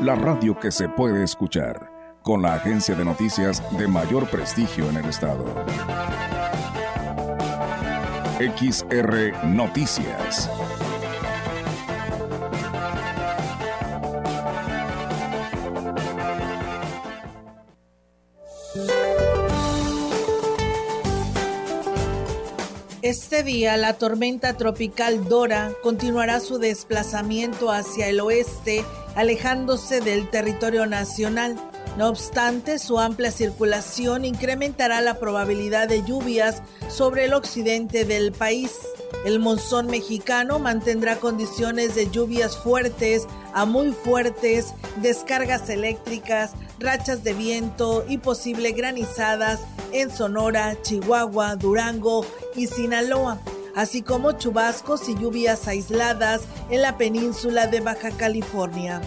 la radio que se puede escuchar, con la agencia de noticias de mayor prestigio en el estado. XR Noticias. Este día la tormenta tropical Dora continuará su desplazamiento hacia el oeste, alejándose del territorio nacional. No obstante, su amplia circulación incrementará la probabilidad de lluvias sobre el occidente del país. El monzón mexicano mantendrá condiciones de lluvias fuertes a muy fuertes, descargas eléctricas, rachas de viento y posible granizadas en Sonora, Chihuahua, Durango y Sinaloa, así como chubascos y lluvias aisladas en la península de Baja California.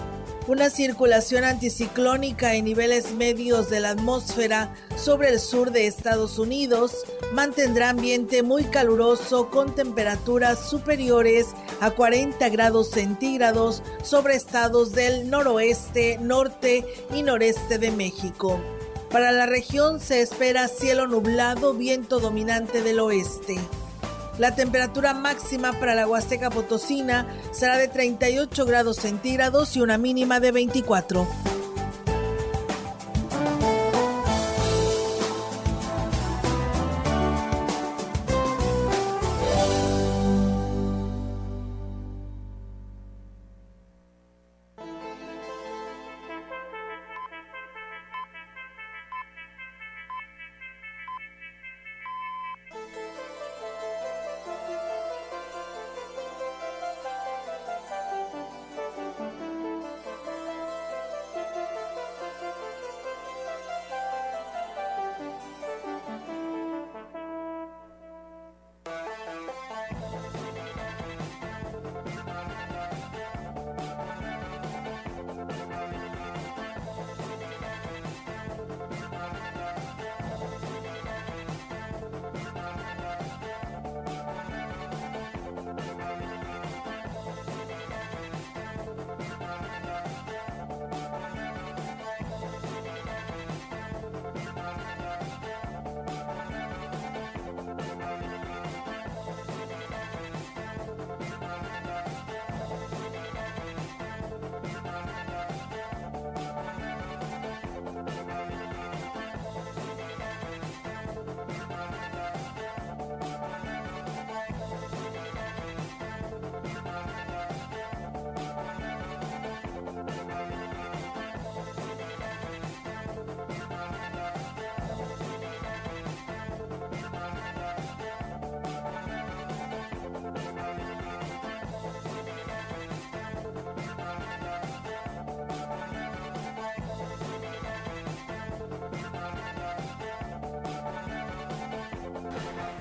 Una circulación anticiclónica en niveles medios de la atmósfera sobre el sur de Estados Unidos mantendrá ambiente muy caluroso con temperaturas superiores a 40 grados centígrados sobre estados del noroeste, norte y noreste de México. Para la región se espera cielo nublado, viento dominante del oeste. La temperatura máxima para la Huasteca Potosina será de 38 grados centígrados y una mínima de 24.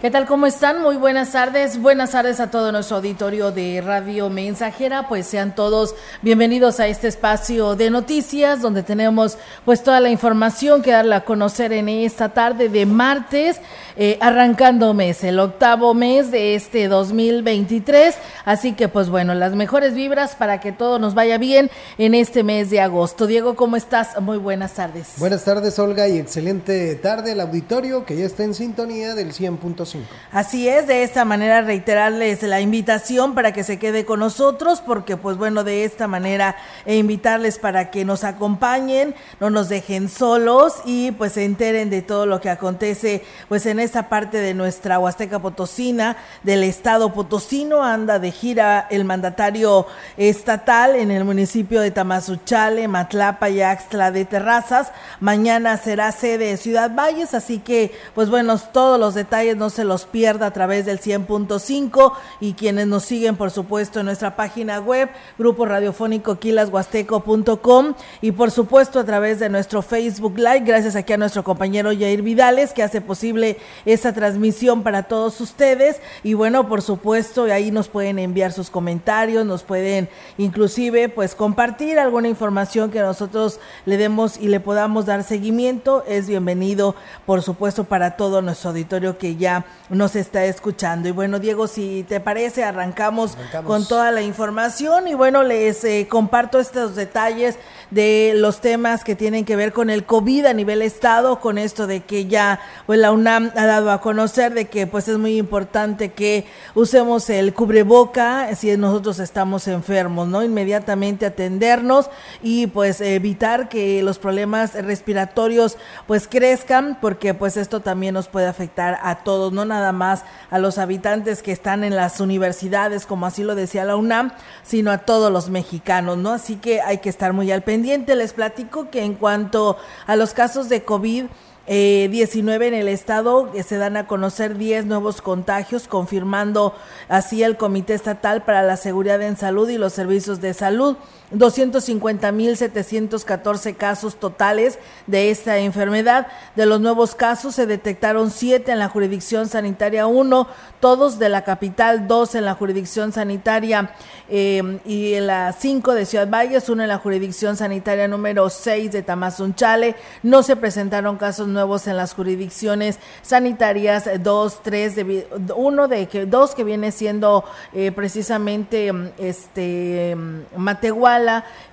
¿Qué tal? ¿Cómo están? Muy buenas tardes. Buenas tardes a todo nuestro auditorio de Radio Mensajera. Pues sean todos bienvenidos a este espacio de noticias donde tenemos pues toda la información que darle a conocer en esta tarde de martes, eh, arrancando mes, el octavo mes de este 2023. Así que pues bueno, las mejores vibras para que todo nos vaya bien en este mes de agosto. Diego, ¿cómo estás? Muy buenas tardes. Buenas tardes, Olga, y excelente tarde al auditorio que ya está en sintonía del 100.5 Así es, de esta manera reiterarles la invitación para que se quede con nosotros, porque pues bueno, de esta manera e invitarles para que nos acompañen, no nos dejen solos y pues se enteren de todo lo que acontece pues en esta parte de nuestra Huasteca Potosina, del estado potosino, anda de gira el mandatario estatal en el municipio de Tamazuchale, Matlapa y Axtla de Terrazas. Mañana será sede de Ciudad Valles, así que pues bueno, todos los detalles nos se los pierda a través del 100.5 y quienes nos siguen, por supuesto, en nuestra página web, grupo radiofónico quilashuasteco.com y por supuesto a través de nuestro Facebook Live, gracias aquí a nuestro compañero Jair Vidales que hace posible esa transmisión para todos ustedes y bueno, por supuesto, ahí nos pueden enviar sus comentarios, nos pueden inclusive pues compartir alguna información que nosotros le demos y le podamos dar seguimiento. Es bienvenido, por supuesto, para todo nuestro auditorio que ya nos está escuchando. Y bueno, Diego, si te parece, arrancamos, con toda la información y bueno, les eh, comparto estos detalles de los temas que tienen que ver con el COVID a nivel estado, con esto de que ya pues la UNAM ha dado a conocer de que pues es muy importante que usemos el cubreboca si nosotros estamos enfermos, ¿no? Inmediatamente atendernos y pues evitar que los problemas respiratorios pues crezcan porque pues esto también nos puede afectar a todos, no nada más a los habitantes que están en las universidades, como así lo decía la UNAM, sino a todos los mexicanos, ¿no? Así que hay que estar muy al pendiente. Les platico que en cuanto a los casos de COVID, 19 en el estado, se dan a conocer 10 nuevos contagios, confirmando así el Comité Estatal para la Seguridad en Salud y los Servicios de Salud. 250.714 casos totales de esta enfermedad. De los nuevos casos se detectaron 7 en la jurisdicción sanitaria 1, todos de la capital, 2 en la jurisdicción sanitaria eh, y la 5 de Ciudad Valles, 1 en la jurisdicción sanitaria número 6 de Tamazunchale. No se presentaron casos nuevos en las jurisdicciones sanitarias 2, 3, de, uno de que dos que viene siendo eh, precisamente este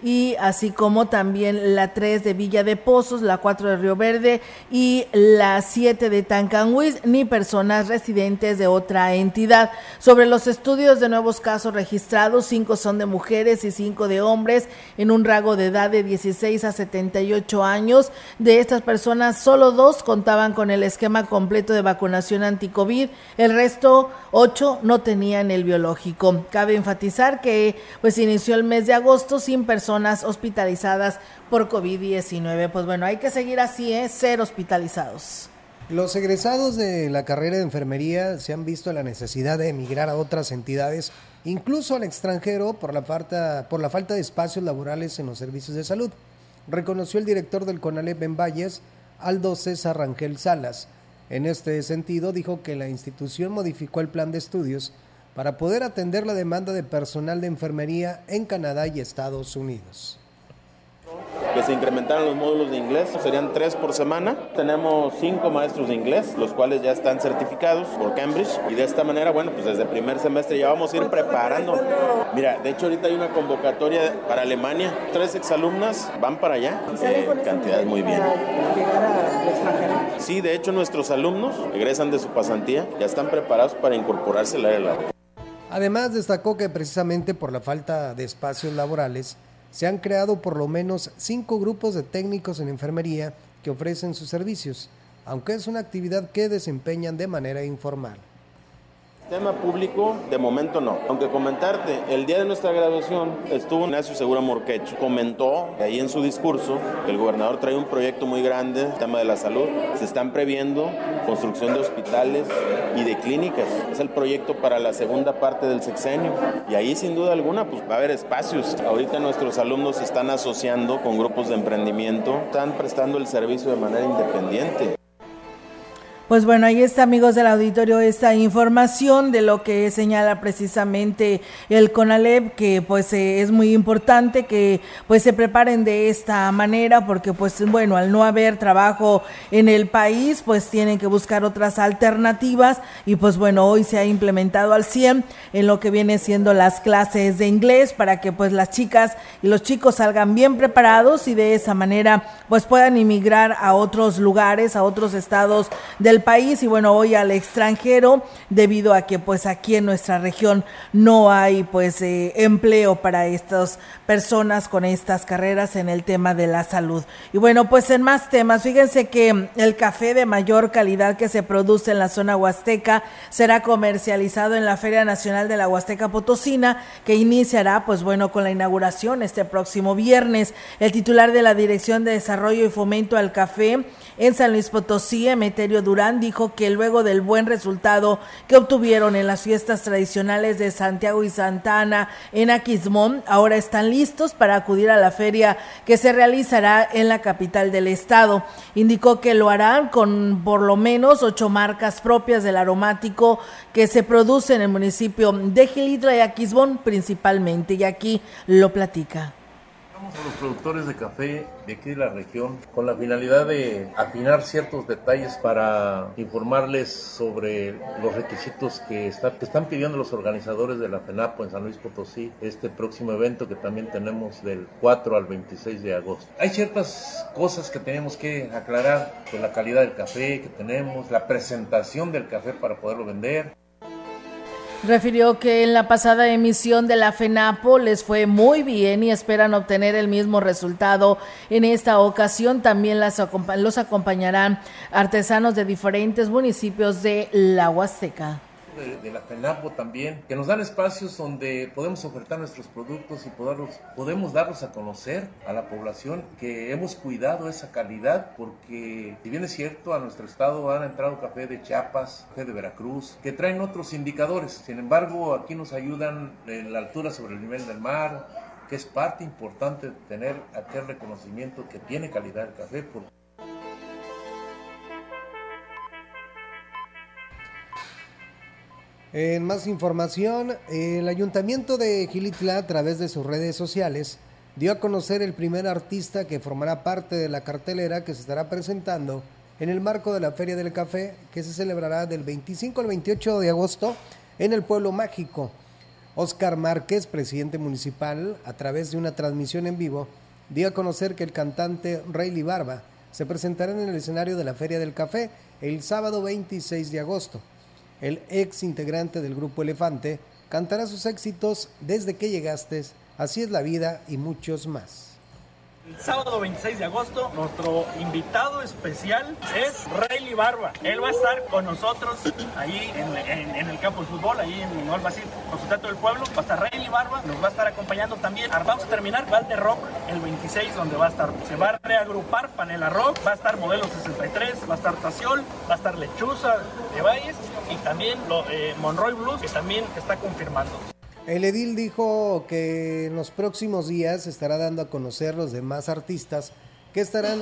Y así como también la 3 de Villa de Pozos, la 4 de Río Verde y la 7 de Tancanhuiz, ni personas residentes de otra entidad. Sobre los estudios de nuevos casos registrados, 5 son de mujeres y 5 de hombres en un rango de edad de 16 a 78 años. De estas personas, solo dos contaban con el esquema completo de vacunación anti-COVID, el resto, 8, no tenían el biológico. Cabe enfatizar que pues inició el mes de agosto sin personas hospitalizadas por COVID-19. Pues bueno, hay que seguir así, ¿eh? ser hospitalizados. Los egresados de la carrera de enfermería se han visto la necesidad de emigrar a otras entidades, incluso al extranjero, por la, falta, por la falta de espacios laborales en los servicios de salud, reconoció el director del CONALEP en Valles, Aldo César Rangel Salas. En este sentido, dijo que la institución modificó el plan de estudios para poder atender la demanda de personal de enfermería en Canadá y Estados Unidos que se incrementaron los módulos de inglés, serían tres por semana. Tenemos cinco maestros de inglés, los cuales ya están certificados por Cambridge y de esta manera, bueno, pues desde el primer semestre ya vamos a ir preparando. Mira, de hecho ahorita hay una convocatoria para Alemania, tres exalumnas van para allá, eh, cantidades muy bien. Sí, de hecho nuestros alumnos egresan de su pasantía, ya están preparados para incorporarse al área Además, destacó que precisamente por la falta de espacios laborales, se han creado por lo menos cinco grupos de técnicos en enfermería que ofrecen sus servicios, aunque es una actividad que desempeñan de manera informal. Tema público, de momento no. Aunque comentarte, el día de nuestra graduación estuvo Ignacio Segura Morquecho. Comentó ahí en su discurso que el gobernador trae un proyecto muy grande, el tema de la salud. Se están previendo construcción de hospitales y de clínicas. Es el proyecto para la segunda parte del sexenio. Y ahí sin duda alguna pues va a haber espacios. Ahorita nuestros alumnos se están asociando con grupos de emprendimiento, están prestando el servicio de manera independiente. Pues bueno, ahí está, amigos del auditorio, esta información de lo que señala precisamente el CONALEP, que pues eh, es muy importante que pues se preparen de esta manera, porque pues bueno, al no haber trabajo en el país, pues tienen que buscar otras alternativas. Y pues bueno, hoy se ha implementado al 100 en lo que viene siendo las clases de inglés para que pues las chicas y los chicos salgan bien preparados y de esa manera pues puedan inmigrar a otros lugares, a otros estados del país y bueno, hoy al extranjero debido a que pues aquí en nuestra región no hay pues eh, empleo para estas personas con estas carreras en el tema de la salud. Y bueno, pues en más temas, fíjense que el café de mayor calidad que se produce en la zona huasteca será comercializado en la Feria Nacional de la Huasteca Potosina que iniciará pues bueno con la inauguración este próximo viernes. El titular de la Dirección de Desarrollo y Fomento al Café en San Luis Potosí, Emeterio Durán, Dijo que luego del buen resultado que obtuvieron en las fiestas tradicionales de Santiago y Santa Ana en Aquismón, ahora están listos para acudir a la feria que se realizará en la capital del estado. Indicó que lo harán con por lo menos ocho marcas propias del aromático que se produce en el municipio de Gilitra y Aquismón principalmente, y aquí lo platica a los productores de café de aquí de la región con la finalidad de afinar ciertos detalles para informarles sobre los requisitos que, que están pidiendo los organizadores de la FENAPO en San Luis Potosí, este próximo evento que también tenemos del 4 al 26 de agosto. Hay ciertas cosas que tenemos que aclarar, de la calidad del café que tenemos, la presentación del café para poderlo vender. Refirió que en la pasada emisión de la FENAPO les fue muy bien y esperan obtener el mismo resultado. En esta ocasión también las, los acompañarán artesanos de diferentes municipios de la Huasteca de, la FENAPO también, que nos dan espacios donde podemos ofertar nuestros productos y poderlos, podemos darlos a conocer a la población que hemos cuidado esa calidad, porque si bien es cierto, a nuestro estado han entrado café de Chiapas, café de Veracruz, que traen otros indicadores. Sin embargo, aquí nos ayudan en la altura sobre el nivel del mar, que es parte importante de tener aquel reconocimiento que tiene calidad el café. En más información, el ayuntamiento de Gilitla, a través de sus redes sociales, dio a conocer el primer artista que formará parte de la cartelera que se estará presentando en el marco de la Feria del Café, que se celebrará del 25 al 28 de agosto en el Pueblo Mágico. Oscar Márquez, presidente municipal, a través de una transmisión en vivo, dio a conocer que el cantante Rayleigh Barba se presentará en el escenario de la Feria del Café el sábado 26 de agosto. El ex integrante del grupo Elefante cantará sus éxitos Desde que llegaste, Así es la vida y muchos más. El sábado 26 de agosto, nuestro invitado especial es Rayleigh Barba. Él va a estar con nosotros ahí en, el campo de fútbol, ahí en el Basir, Consultato del Pueblo. Va a estar Rayleigh Barba, nos va a estar acompañando también. Vamos a terminar Valde Rock el 26, donde va a estar, se va a reagrupar Panela Rock, va a estar Modelo 63, va a estar Taciol, va a estar Lechuza de Valles y también eh, Monroy Blues, que también está confirmando. El edil dijo que en los próximos días estará dando a conocer los demás artistas que estarán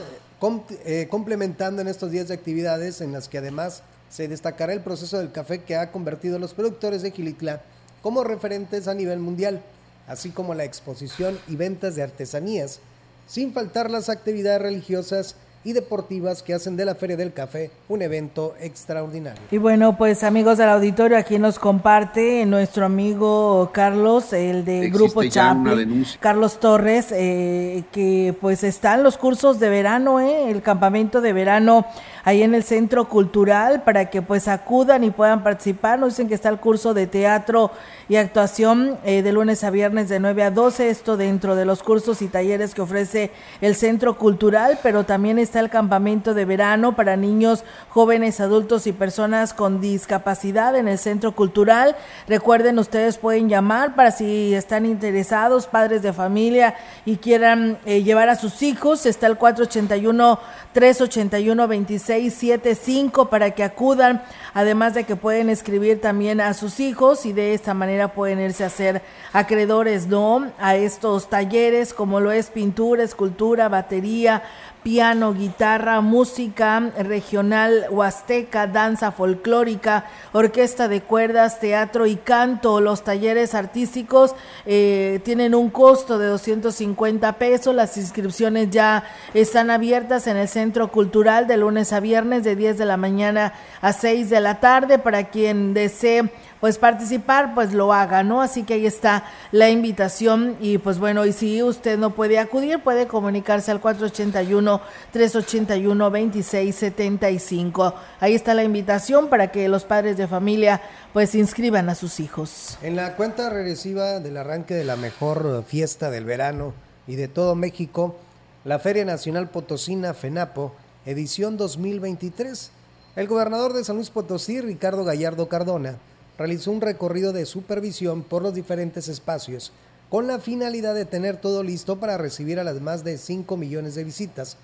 eh, complementando en estos días de actividades en las que además se destacará el proceso del café que ha convertido a los productores de Quiliclá como referentes a nivel mundial, así como la exposición y ventas de artesanías, sin faltar las actividades religiosas y deportivas que hacen de la Feria del Café un evento extraordinario. Y bueno, pues amigos del auditorio, aquí nos comparte nuestro amigo Carlos, el de Grupo Chaplin, Carlos Torres, eh, que pues están los cursos de verano, eh, el campamento de verano ahí en el Centro Cultural para que pues acudan y puedan participar. Nos dicen que está el curso de teatro y actuación eh, de lunes a viernes de 9 a 12, esto dentro de los cursos y talleres que ofrece el Centro Cultural, pero también está el campamento de verano para niños, jóvenes, adultos y personas con discapacidad en el Centro Cultural. Recuerden, ustedes pueden llamar para si están interesados, padres de familia y quieran eh, llevar a sus hijos. Está el 481 381 2675 para que acudan, además de que pueden escribir también a sus hijos y de esta manera pueden irse a ser acreedores, ¿no? A estos talleres como lo es pintura, escultura, batería, piano, guitarra, música regional huasteca, danza folclórica, orquesta de cuerdas, teatro y canto. Los talleres artísticos eh, tienen un costo de 250 pesos. Las inscripciones ya están abiertas en el Centro Cultural de lunes a viernes de 10 de la mañana a 6 de la tarde para quien desee pues participar, pues lo haga, ¿no? Así que ahí está la invitación y pues bueno, y si usted no puede acudir, puede comunicarse al 481-381-2675. Ahí está la invitación para que los padres de familia pues inscriban a sus hijos. En la cuenta regresiva del arranque de la mejor fiesta del verano y de todo México, la Feria Nacional Potosina FENAPO, edición 2023. El gobernador de San Luis Potosí, Ricardo Gallardo Cardona, realizó un recorrido de supervisión por los diferentes espacios con la finalidad de tener todo listo para recibir a las más de 5 millones de visitas,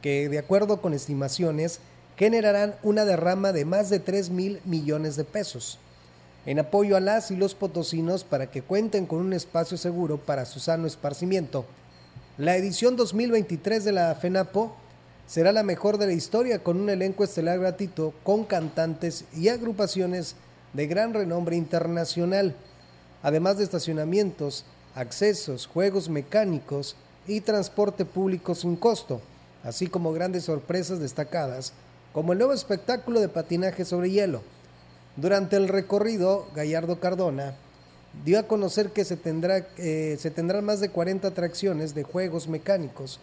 que de acuerdo con estimaciones generarán una derrama de más de 3 mil millones de pesos en apoyo a las y los potosinos para que cuenten con un espacio seguro para su sano esparcimiento. La edición 2023 de la FENAPO será la mejor de la historia con un elenco estelar gratuito con cantantes y agrupaciones de gran renombre internacional, además de estacionamientos, accesos, juegos mecánicos y transporte público sin costo, así como grandes sorpresas destacadas como el nuevo espectáculo de patinaje sobre hielo. Durante el recorrido, Gallardo Cardona dio a conocer que se, tendrá, eh, se tendrán más de 40 atracciones de juegos mecánicos,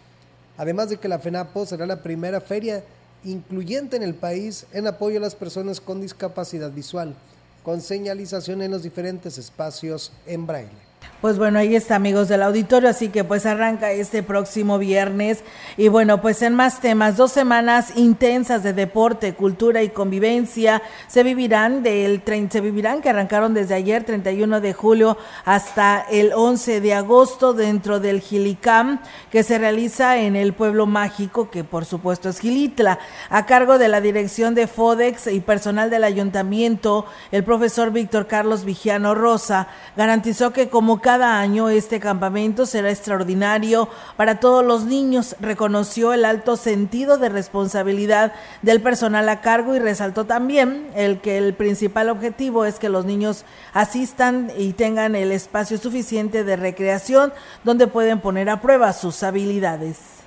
además de que la FENAPO será la primera feria incluyente en el país en apoyo a las personas con discapacidad visual, con señalización en los diferentes espacios en braille. Pues bueno, ahí está amigos del auditorio, así que pues arranca este próximo viernes. Y bueno, pues en más temas, dos semanas intensas de deporte, cultura y convivencia se vivirán del se vivirán que arrancaron desde ayer 31 de julio hasta el 11 de agosto dentro del Gilicam que se realiza en el pueblo mágico que por supuesto es Gilitla, a cargo de la dirección de Fodex y personal del ayuntamiento, el profesor Víctor Carlos Vigiano Rosa garantizó que como cada año este campamento será extraordinario para todos los niños. Reconoció el alto sentido de responsabilidad del personal a cargo y resaltó también el que el principal objetivo es que los niños asistan y tengan el espacio suficiente de recreación donde pueden poner a prueba sus habilidades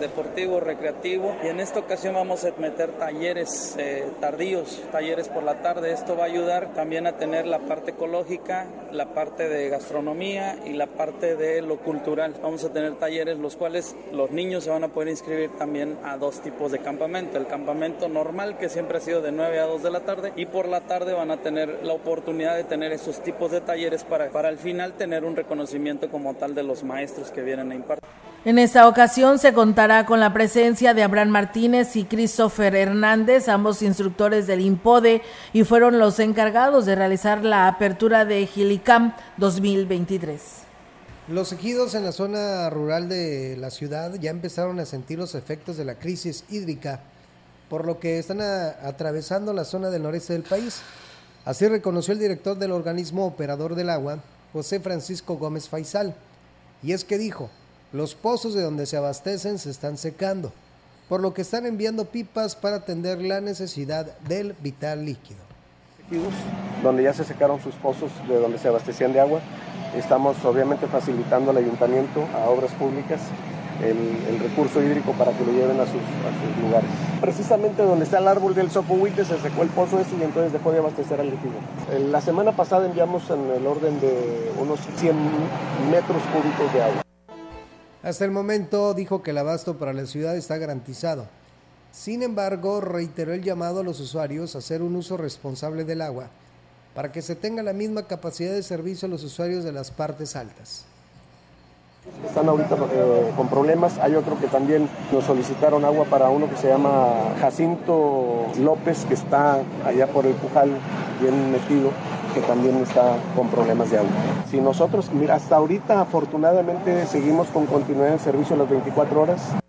deportivo, recreativo y en esta ocasión vamos a meter talleres eh, tardíos, talleres por la tarde. Esto va a ayudar también a tener la parte ecológica, la parte de gastronomía y la parte de lo cultural. Vamos a tener talleres los cuales los niños se van a poder inscribir también a dos tipos de campamento. El campamento normal que siempre ha sido de 9 a 2 de la tarde y por la tarde van a tener la oportunidad de tener esos tipos de talleres para, para al final tener un reconocimiento como tal de los maestros que vienen a impartir. En esta ocasión se contará con la presencia de Abraham Martínez y Christopher Hernández, ambos instructores del IMPODE, y fueron los encargados de realizar la apertura de Gilicam 2023. Los ejidos en la zona rural de la ciudad ya empezaron a sentir los efectos de la crisis hídrica, por lo que están atravesando la zona del noreste del país. Así reconoció el director del organismo operador del agua, José Francisco Gómez Faisal. Y es que dijo, los pozos de donde se abastecen se están secando, por lo que están enviando pipas para atender la necesidad del vital líquido. Donde ya se secaron sus pozos de donde se abastecían de agua, estamos obviamente facilitando al ayuntamiento, a obras públicas, el, recurso hídrico para que lo lleven a sus, lugares. Precisamente donde está el árbol del sopohuite se secó el pozo ese y entonces dejó de abastecer al líquido. La semana pasada enviamos en el orden de unos 100 metros cúbicos de agua. Hasta el momento dijo que el abasto para la ciudad está garantizado. Sin embargo, reiteró el llamado a los usuarios a hacer un uso responsable del agua para que se tenga la misma capacidad de servicio a los usuarios de las partes altas. Están ahorita eh, con problemas. Hay otro que también nos solicitaron agua para uno que se llama Jacinto López, que está allá por el Pujal, bien metido que también está con problemas de agua. Si nosotros, mira, hasta ahorita afortunadamente seguimos con continuidad de servicio las 24 horas.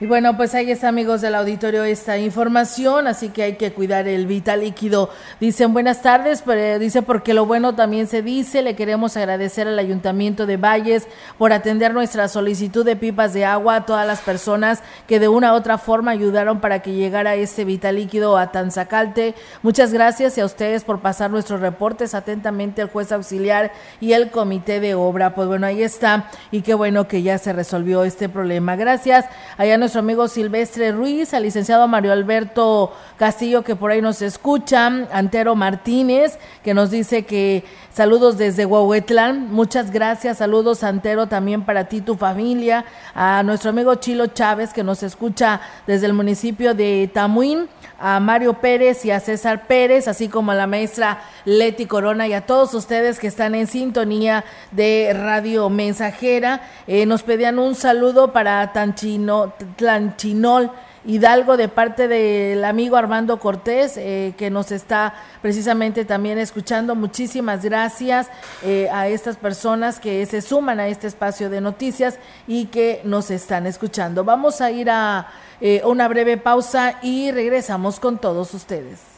Y bueno, pues ahí está, amigos del auditorio, esta información, así que hay que cuidar el vital líquido. Dicen buenas tardes, pero dice porque lo bueno también se dice. Le queremos agradecer al Ayuntamiento de Valles por atender nuestra solicitud de pipas de agua a todas las personas que de una u otra forma ayudaron para que llegara este vital líquido a Tanzacalte. Muchas gracias y a ustedes por pasar nuestros reportes atentamente el juez auxiliar y el comité de obra. Pues bueno, ahí está y qué bueno que ya se resolvió este problema. Gracias. Allá nuestro amigo Silvestre Ruiz, al licenciado Mario Alberto Castillo, que por ahí nos escucha, Antero Martínez, que nos dice que saludos desde Huahuetlán, muchas gracias, saludos Antero también para ti, tu familia, a nuestro amigo Chilo Chávez, que nos escucha desde el municipio de Tamuín, a Mario Pérez y a César Pérez, así como a la maestra Leti Corona y a todos ustedes que están en sintonía de Radio Mensajera. Eh, nos pedían un saludo para Tanchino, Tlanchinol Hidalgo de parte del amigo Armando Cortés, eh, que nos está precisamente también escuchando. Muchísimas gracias eh, a estas personas que se suman a este espacio de noticias y que nos están escuchando. Vamos a ir a eh, una breve pausa y regresamos con todos ustedes.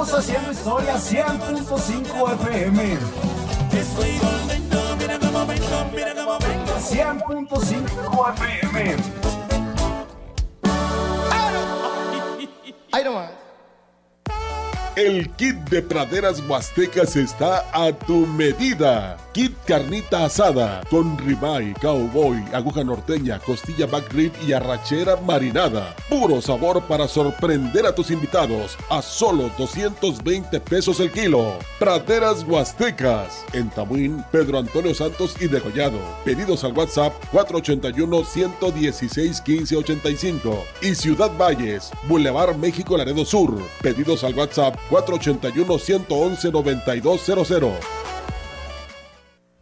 kilashuasteco.com. haciendo historia 100.5 FM. Estoy volviendo, mira cómo vengo, mira cómo vengo. 100.5 FM. Ahí nomás. El kit de praderas huastecas está a tu medida. Kit carnita asada con ribeye, cowboy, aguja norteña, costilla back rib y arrachera marinada. Puro sabor para sorprender a tus invitados a solo 220 pesos el kilo. Praderas huastecas en Tamuín, Pedro Antonio Santos y Degollado. Pedidos al WhatsApp 481 116 1585 y Ciudad Valles, Boulevard México Laredo Sur. Pedidos al WhatsApp 481-111-9200.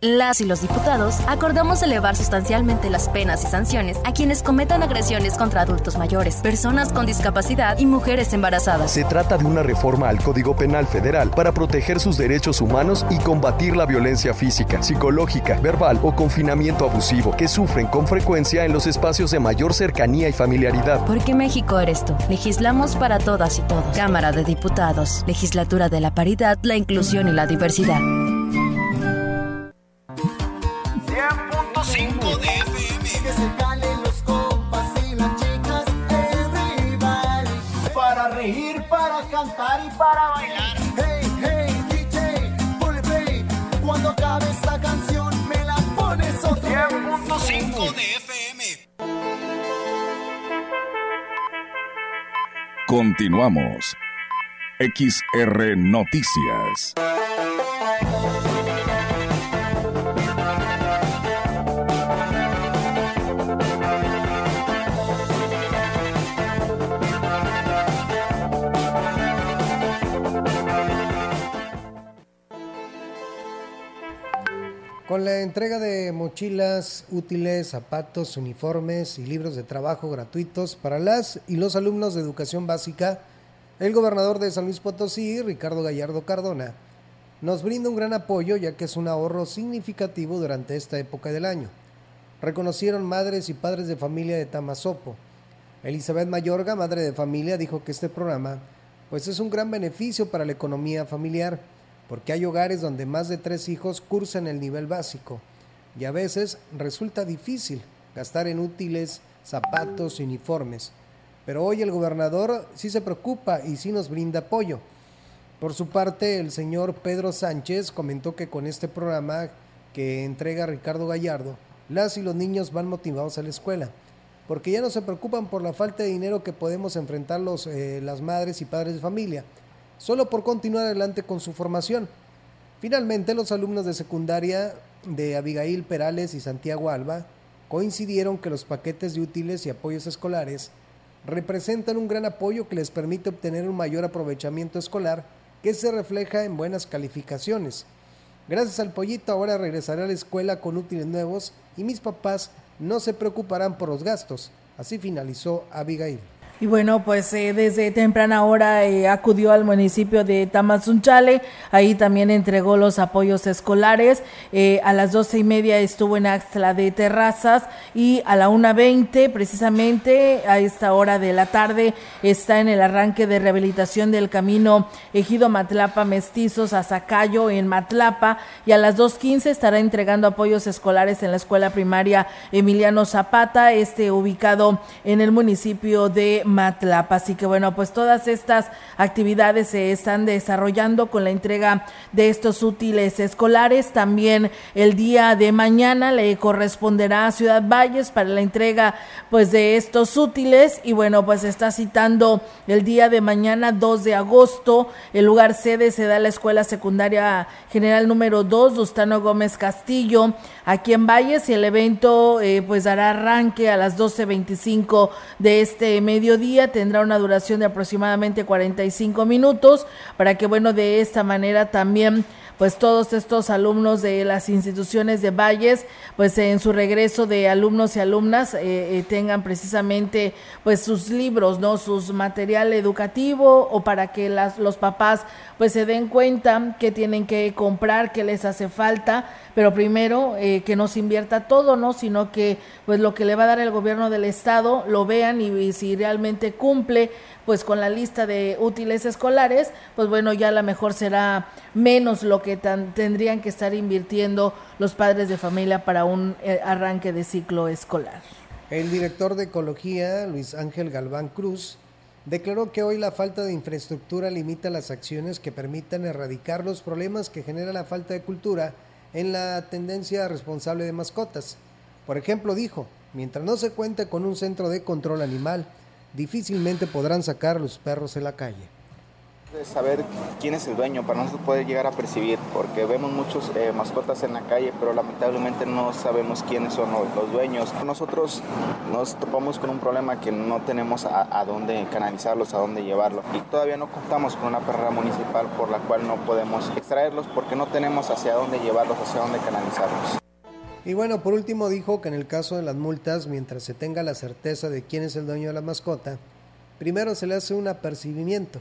Las y los diputados acordamos elevar sustancialmente las penas y sanciones a quienes cometan agresiones contra adultos mayores, personas con discapacidad y mujeres embarazadas. Se trata de una reforma al Código Penal Federal para proteger sus derechos humanos y combatir la violencia física, psicológica, verbal o confinamiento abusivo que sufren con frecuencia en los espacios de mayor cercanía y familiaridad. Porque México eres tú. Legislamos para todas y todos. Cámara de Diputados. Legislatura de la Paridad, la Inclusión y la Diversidad. Cantar y para bailar. Hey, hey, DJ, ponle play. Cuando acabe esta canción, me la pones otra 10.5 de FM. Continuamos. XR Noticias. Con la entrega de mochilas, útiles, zapatos, uniformes y libros de trabajo gratuitos para las y los alumnos de educación básica, el gobernador de San Luis Potosí, Ricardo Gallardo Cardona, nos brinda un gran apoyo ya que es un ahorro significativo durante esta época del año. Reconocieron madres y padres de familia de Tamazopo. Elizabeth Mayorga, madre de familia, dijo que este programa pues es un gran beneficio para la economía familiar porque hay hogares donde más de tres hijos cursan el nivel básico y a veces resulta difícil gastar en útiles, zapatos, uniformes. Pero hoy el gobernador sí se preocupa y sí nos brinda apoyo. Por su parte, el señor Pedro Sánchez comentó que con este programa que entrega Ricardo Gallardo, las y los niños van motivados a la escuela, porque ya no se preocupan por la falta de dinero que podemos enfrentar los, eh, las madres y padres de familia, solo por continuar adelante con su formación. Finalmente, los alumnos de secundaria de Abigail Perales y Santiago Alba coincidieron que los paquetes de útiles y apoyos escolares representan un gran apoyo que les permite obtener un mayor aprovechamiento escolar que se refleja en buenas calificaciones. Gracias al pollito ahora regresaré a la escuela con útiles nuevos y mis papás no se preocuparán por los gastos. Así finalizó Abigail. Y bueno, pues eh, desde temprana hora eh, acudió al municipio de Tamazunchale, ahí también entregó los apoyos escolares. Eh, a las doce y media estuvo en Axtla de Terrazas y a la una veinte, precisamente a esta hora de la tarde, está en el arranque de rehabilitación del camino Ejido Matlapa Mestizos a Zacayo en Matlapa y a las dos quince estará entregando apoyos escolares en la escuela primaria Emiliano Zapata, este ubicado en el municipio de Matlapa. Así que bueno, pues todas estas actividades se están desarrollando con la entrega de estos útiles escolares. También el día de mañana le corresponderá a Ciudad Valles para la entrega pues de estos útiles y bueno, pues está citando el día de mañana 2 de agosto. El lugar sede se da a la Escuela Secundaria General número 2, Gustano Gómez Castillo, aquí en Valles y el evento eh, pues dará arranque a las 12.25 de este medio día, tendrá una duración de aproximadamente 45 minutos para que, bueno, de esta manera también pues todos estos alumnos de las instituciones de Valles, pues en su regreso de alumnos y alumnas eh, eh, tengan precisamente pues sus libros, ¿no? Sus material educativo o para que las, los papás pues se den cuenta que tienen que comprar, que les hace falta, pero primero eh, que no se invierta todo, ¿no? Sino que pues lo que le va a dar el gobierno del estado lo vean y si realmente cumple pues con la lista de útiles escolares, pues bueno, ya a lo mejor será menos lo que tendrían que estar invirtiendo los padres de familia para un eh, arranque de ciclo escolar. El director de Ecología, Luis Ángel Galván Cruz, declaró que hoy la falta de infraestructura limita las acciones que permitan erradicar los problemas que genera la falta de cultura en la tendencia responsable de mascotas. Por ejemplo, dijo, mientras no se cuente con un centro de control animal, difícilmente podrán sacar los perros en la calle. Saber quién es el dueño para nosotros poder llegar a percibir, porque vemos muchos eh, mascotas en la calle, pero lamentablemente no sabemos quiénes son los, dueños. Nosotros nos topamos con un problema que no tenemos a, a, dónde canalizarlos, a dónde llevarlos. Y todavía no contamos con una perrera municipal por la cual no podemos extraerlos porque no tenemos hacia dónde llevarlos, hacia dónde canalizarlos. Y bueno, por último dijo que en el caso de las multas, mientras se tenga la certeza de quién es el dueño de la mascota, primero se le hace un apercibimiento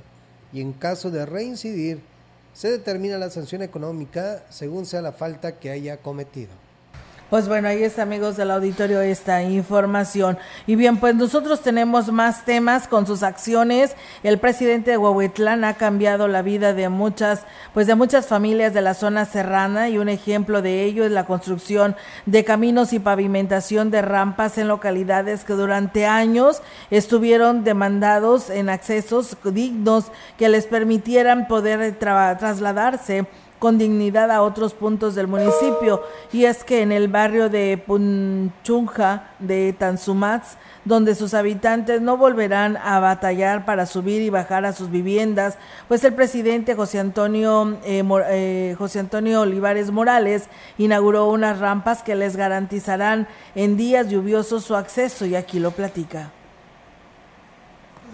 y en caso de reincidir, se determina la sanción económica según sea la falta que haya cometido. Pues bueno, ahí está amigos del auditorio esta información. Y bien, pues nosotros tenemos más temas con sus acciones. El presidente de Huehuetlán ha cambiado la vida de muchas, pues de muchas familias de la zona serrana y un ejemplo de ello es la construcción de caminos y pavimentación de rampas en localidades que durante años estuvieron demandados en accesos dignos que les permitieran poder trasladarse con dignidad a otros puntos del municipio. Y es que en el barrio de Punchunja de Tanzumats, donde sus habitantes no volverán a batallar para subir y bajar a sus viviendas, pues el presidente José Antonio, eh, eh, José Antonio Olivares Morales inauguró unas rampas que les garantizarán en días lluviosos su acceso y aquí lo platica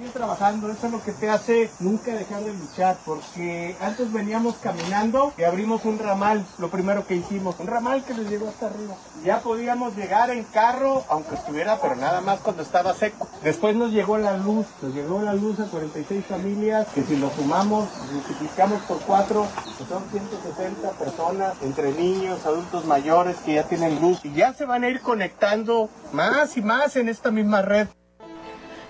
trabajando, eso es lo que te hace nunca dejar de luchar, porque antes veníamos caminando y abrimos un ramal, lo primero que hicimos, un ramal que nos llegó hasta arriba. Ya podíamos llegar en carro, aunque estuviera, pero nada más cuando estaba seco. Después nos llegó la luz, nos llegó la luz a 46 familias, que si lo sumamos, multiplicamos por cuatro, pues son 160 personas, entre niños, adultos mayores que ya tienen luz y ya se van a ir conectando más y más en esta misma red.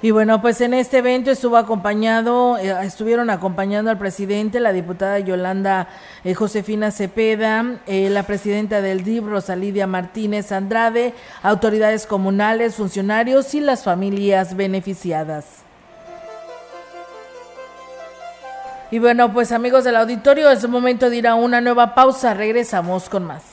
Y bueno, pues en este evento estuvo acompañado, eh, estuvieron acompañando al presidente, la diputada Yolanda eh, Josefina Cepeda, eh, la presidenta del DIB, Rosalidia Martínez Andrade, autoridades comunales, funcionarios y las familias beneficiadas. Y bueno, pues amigos del auditorio, es momento de ir a una nueva pausa. Regresamos con más.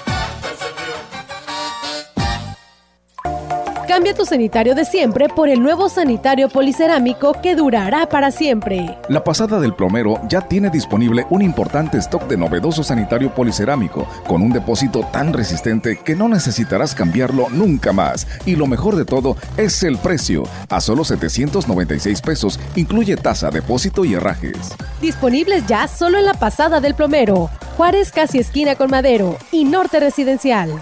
Cambia tu sanitario de siempre por el nuevo sanitario policerámico que durará para siempre. La pasada del plomero ya tiene disponible un importante stock de novedoso sanitario policerámico con un depósito tan resistente que no necesitarás cambiarlo nunca más. Y lo mejor de todo es el precio. A solo 796 pesos incluye tasa, depósito y herrajes. Disponibles ya solo en la pasada del plomero. Juárez casi esquina con Madero y Norte Residencial.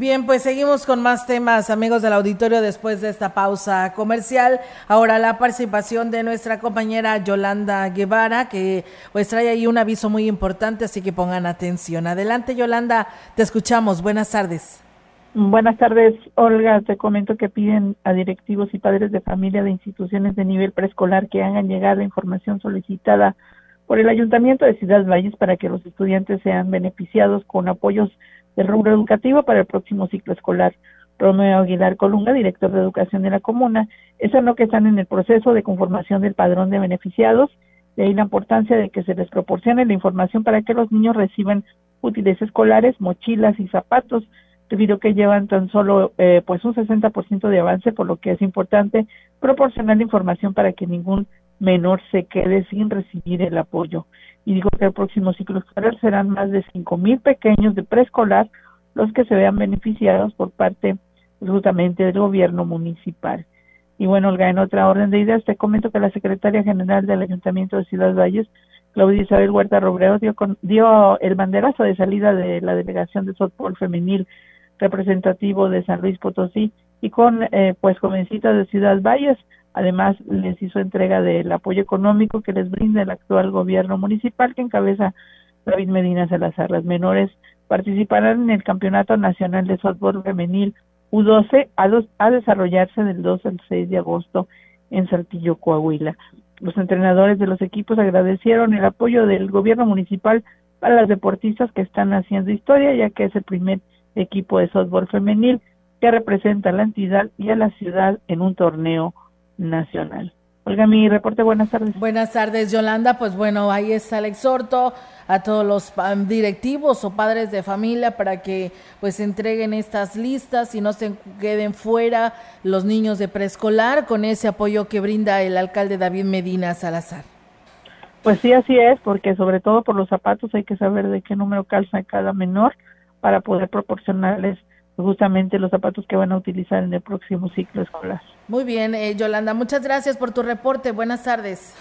Bien, pues seguimos con más temas, amigos del auditorio, después de esta pausa comercial. Ahora la participación de nuestra compañera Yolanda Guevara, que pues trae ahí un aviso muy importante, así que pongan atención. Adelante, Yolanda, te escuchamos. Buenas tardes. Buenas tardes, Olga. Te comento que piden a directivos y padres de familia de instituciones de nivel preescolar que hagan llegar información solicitada por el Ayuntamiento de Ciudad Valles para que los estudiantes sean beneficiados con apoyos del rubro educativo para el próximo ciclo escolar. Romeo Aguilar Colunga, director de Educación de la Comuna, es lo que están en el proceso de conformación del padrón de beneficiados, de ahí la importancia de que se les proporcione la información para que los niños reciban útiles escolares, mochilas y zapatos, debido a que llevan tan solo eh, pues un 60% de avance, por lo que es importante proporcionar la información para que ningún menor se quede sin recibir el apoyo. Y dijo que el próximo ciclo escolar serán más de cinco mil pequeños de preescolar los que se vean beneficiados por parte justamente del gobierno municipal. Y bueno, Olga, en otra orden de ideas, te comento que la secretaria general del Ayuntamiento de Ciudad Valles, Claudia Isabel Huerta Robreo, dio, dio el banderazo de salida de la delegación de softball femenil representativo de San Luis Potosí y con eh, pues jovencitas de Ciudad Valles Además, les hizo entrega del apoyo económico que les brinda el actual gobierno municipal que encabeza David Medina Salazar. Las menores participarán en el Campeonato Nacional de Softball Femenil U12 a, desarrollarse del 2 al 6 de agosto en Saltillo, Coahuila. Los entrenadores de los equipos agradecieron el apoyo del gobierno municipal para las deportistas que están haciendo historia, ya que es el primer equipo de softball femenil que representa a la entidad y a la ciudad en un torneo nacional. Olga, mi reporte, buenas tardes. Buenas tardes, Yolanda. Pues bueno, ahí está el exhorto a todos los directivos o padres de familia para que pues entreguen estas listas y no se queden fuera los niños de preescolar con ese apoyo que brinda el alcalde David Medina Salazar. Pues sí, así es, porque sobre todo por los zapatos hay que saber de qué número calza cada menor para poder proporcionarles justamente los zapatos que van a utilizar en el próximo ciclo escolar. Muy bien, eh, Yolanda, muchas gracias por tu reporte. Buenas tardes.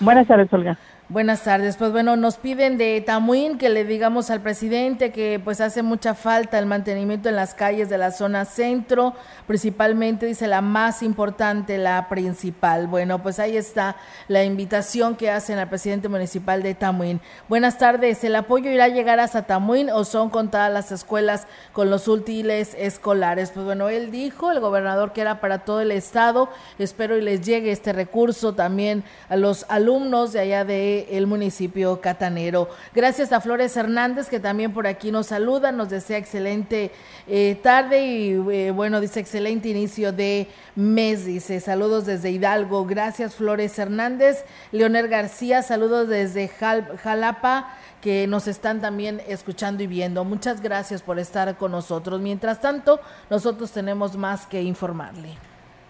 Buenas tardes, Olga. Buenas tardes. Pues bueno, nos piden de Tamuín que le digamos al presidente que pues hace mucha falta el mantenimiento en las calles de la zona centro, principalmente dice la más importante, la principal. Bueno, pues ahí está la invitación que hacen al presidente municipal de Tamuín. Buenas tardes. ¿El apoyo irá a llegar hasta Tamuín o son contadas las escuelas con los útiles escolares? Pues bueno, él dijo, el gobernador, que era para todo el estado. Espero y les llegue este recurso también a los alumnos de allá de el municipio catanero. Gracias a Flores Hernández, que también por aquí nos saluda, nos desea excelente eh, tarde y eh, bueno, dice excelente inicio de mes, dice saludos desde Hidalgo. Gracias Flores Hernández. Leonel García, saludos desde Jalapa que nos están también escuchando y viendo. Muchas gracias por estar con nosotros. Mientras tanto, nosotros tenemos más que informarle.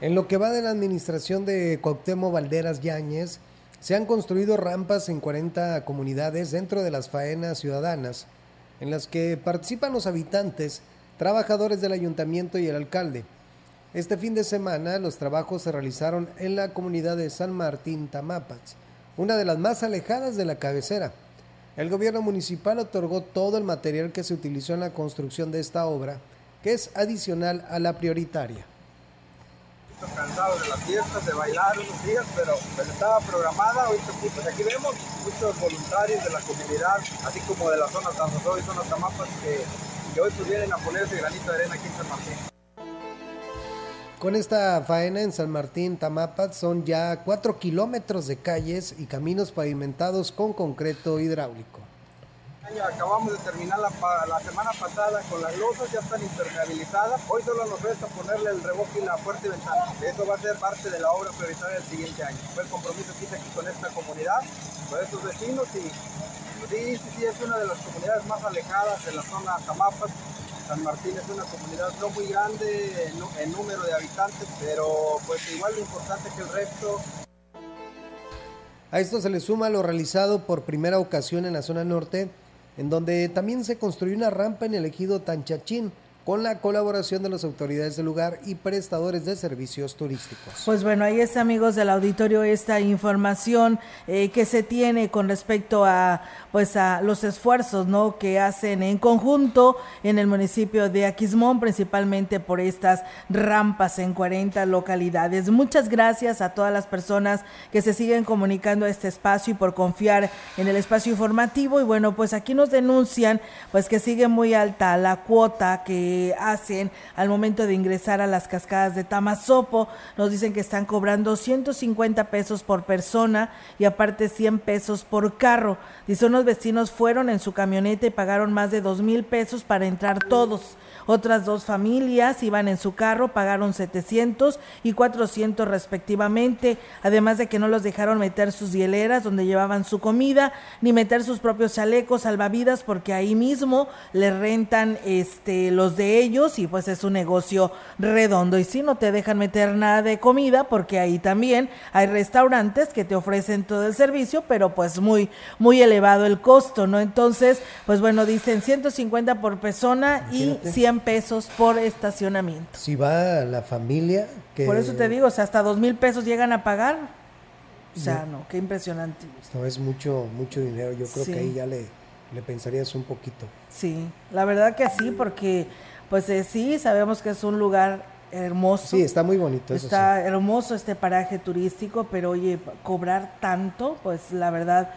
En lo que va de la administración de Cuauhtémoc Valderas Yáñez, se han construido rampas en 40 comunidades dentro de las faenas ciudadanas, en las que participan los habitantes, trabajadores del ayuntamiento y el alcalde. Este fin de semana los trabajos se realizaron en la comunidad de San Martín Tamapats, una de las más alejadas de la cabecera. El gobierno municipal otorgó todo el material que se utilizó en la construcción de esta obra, que es adicional a la prioritaria cansado de las fiestas, de bailar unos días, pero estaba programada. Hoy pues aquí vemos muchos voluntarios de la comunidad, así como de la zona San José y zona Tamapas, que, hoy pudieran a poner ese granito de arena aquí en San Martín. Con esta faena en San Martín, Tamapas, son ya cuatro kilómetros de calles y caminos pavimentados con concreto hidráulico. Acabamos de terminar la, la, semana pasada con las losas, ya están impermeabilizadas. Hoy solo nos resta ponerle el reboque y la fuerte ventana. Eso va a ser parte de la obra prioritaria del siguiente año. Fue el compromiso que hice aquí con esta comunidad, con estos vecinos y sí, sí, es una de las comunidades más alejadas de la zona Tamapas. San Martín es una comunidad no muy grande en, número de habitantes, pero pues igual de importante que el resto. A esto se le suma lo realizado por primera ocasión en la zona norte en donde también se construyó una rampa en el ejido Tanchachín, con la colaboración de las autoridades del lugar y prestadores de servicios turísticos. Pues bueno, ahí está amigos del auditorio esta información eh, que se tiene con respecto a pues a los esfuerzos no que hacen en conjunto en el municipio de Aquismón principalmente por estas rampas en 40 localidades. Muchas gracias a todas las personas que se siguen comunicando a este espacio y por confiar en el espacio informativo y bueno, pues aquí nos denuncian pues que sigue muy alta la cuota que hacen al momento de ingresar a las cascadas de Tamazopo. Nos dicen que están cobrando 150 pesos por persona y aparte 100 pesos por carro. Dice unos vecinos fueron en su camioneta y pagaron más de dos mil pesos para entrar todos. Otras dos familias iban en su carro, pagaron 700 y 400 respectivamente, además de que no los dejaron meter sus hieleras donde llevaban su comida, ni meter sus propios chalecos salvavidas porque ahí mismo les rentan este los de ellos y pues es un negocio redondo y si no te dejan meter nada de comida porque ahí también hay restaurantes que te ofrecen todo el servicio, pero pues muy muy elevado el costo, ¿no? Entonces, pues bueno, dicen 150 por persona y 100 pesos por estacionamiento. Si va la familia, que... Por eso te digo, o sea, hasta dos mil pesos llegan a pagar. O sea, no, qué impresionante. No es mucho, mucho dinero. Yo creo que ahí ya le, le pensarías un poquito. Sí, la verdad que sí, porque pues eh, sí, sabemos que es un lugar hermoso. Sí, está muy bonito. Está hermoso este paraje turístico, pero oye, cobrar tanto, pues la verdad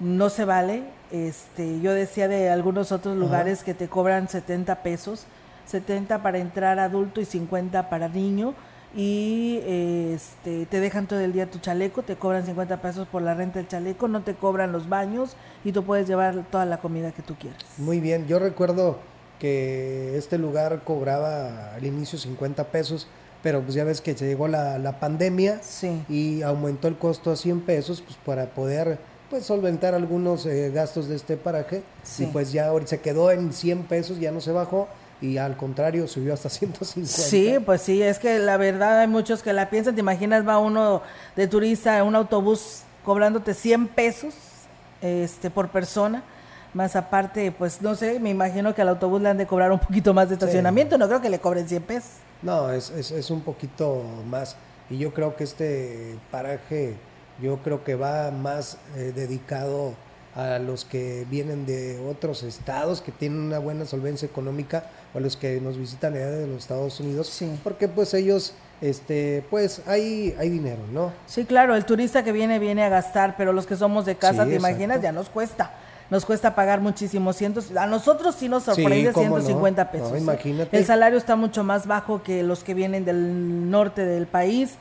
no se vale. Este, yo decía de algunos otros lugares que te cobran 70 pesos, 70 para entrar adulto y 50 para niño y este te dejan todo el día tu chaleco, te cobran 50 pesos por la renta del chaleco, no te cobran los baños y tú puedes llevar toda la comida que tú quieras. Muy bien, yo recuerdo que este lugar cobraba al inicio 50 pesos, pero pues ya ves que se llegó la, la pandemia y aumentó el costo a 100 pesos pues para poder pues solventar algunos eh, gastos de este paraje y pues ya ahorita se quedó en 100 pesos, ya no se bajó y al contrario subió hasta 150. Sí, pues sí, es que la verdad hay muchos que la piensan, te imaginas va uno de turista en un autobús cobrándote 100 pesos este por persona. Más aparte, pues no sé, me imagino que al autobús le han de cobrar un poquito más de estacionamiento, no creo que le cobren 100 pesos. No, es, es, es un poquito más. Y yo creo que este paraje yo creo que va más eh, dedicado a los que vienen de otros estados que tienen una buena solvencia económica o a los que nos visitan allá de los Estados Unidos, porque pues ellos este pues hay hay dinero, ¿no? Sí, claro, el turista que viene viene a gastar, pero los que somos de casa, te imaginas, ya nos cuesta. Nos cuesta pagar muchísimos cientos. A nosotros sí nos sorprende 150 pesos. ¿eh? imagínate. El salario está mucho más bajo que los que vienen del norte del país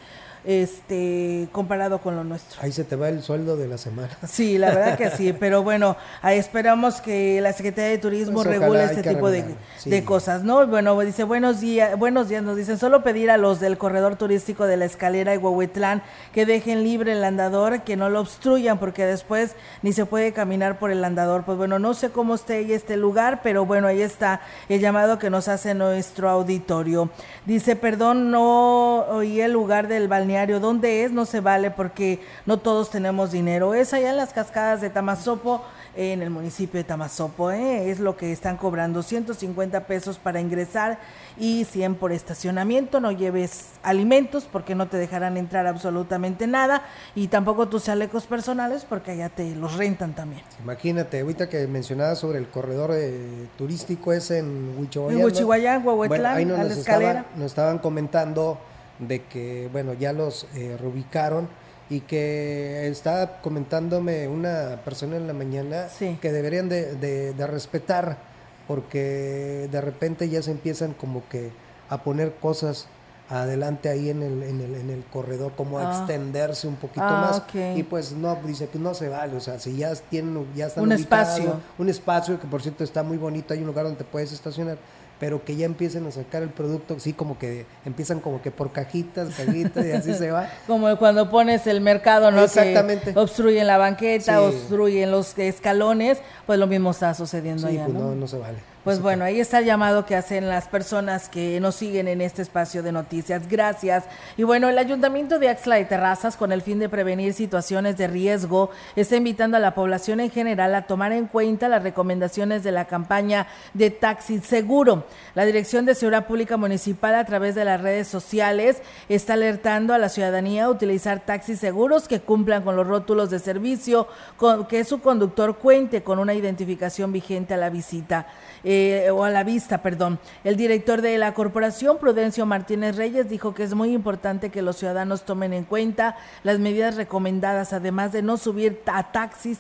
este comparado con lo nuestro. Ahí se te va el sueldo de la semana. Sí, la verdad que sí, pero bueno, ahí esperamos que la Secretaría de Turismo pues regule este tipo de, de, cosas, ¿no? Bueno, dice, buenos días, buenos días, nos dicen, solo pedir a los del corredor turístico de la escalera de Huehuetlán que dejen libre el andador, que no lo obstruyan, porque después ni se puede caminar por el andador. Pues bueno, no sé cómo esté ahí este lugar, pero bueno, ahí está el llamado que nos hace nuestro auditorio. Dice, perdón, no oí el lugar del balneario ¿dónde es? No se vale porque no todos tenemos dinero. Es allá en las cascadas de Tamazopo, en el municipio de Tamazopo, ¿eh? es lo que están cobrando, 150 pesos para ingresar y 100 por estacionamiento. No lleves alimentos porque no te dejarán entrar absolutamente nada y tampoco tus chalecos personales porque allá te los rentan también. Imagínate, ahorita que mencionabas sobre el corredor eh, turístico es en Huichihuayán. En Huichihuayán, Huehuetlán, a la escalera. nos estaban comentando de que, bueno, ya los eh, reubicaron y que está comentándome una persona en la mañana que deberían de, de, respetar porque de repente ya se empiezan como que a poner cosas adelante ahí en el, en el, en el corredor, como a ah. extenderse un poquito ah, más. Y pues no, dice que no se vale, o sea, si ya tienen, ya están un espacio. Un espacio que por cierto está muy bonito, hay un lugar donde puedes estacionar pero que ya empiecen a sacar el producto, sí, como que empiezan como que por cajitas, cajitas y así se va. Como cuando pones el mercado, ¿no? Exactamente. Que obstruyen la banqueta, obstruyen los escalones, pues lo mismo está sucediendo sí, allá, pues ¿no? ¿no? se vale. Pues bueno, ahí está el llamado que hacen las personas que nos siguen en este espacio de noticias. Gracias. Y bueno, el Ayuntamiento de Axla de Terrazas, con el fin de prevenir situaciones de riesgo, está invitando a la población en general a tomar en cuenta las recomendaciones de la campaña de taxi seguro. La Dirección de Seguridad Pública Municipal, a través de las redes sociales, está alertando a la ciudadanía a utilizar taxis seguros que cumplan con los rótulos de servicio, con, que su conductor cuente con una identificación vigente a la visita. Eh, o a la vista, perdón. El director de la corporación, Prudencio Martínez Reyes, dijo que es muy importante que los ciudadanos tomen en cuenta las medidas recomendadas, además de no subir a taxis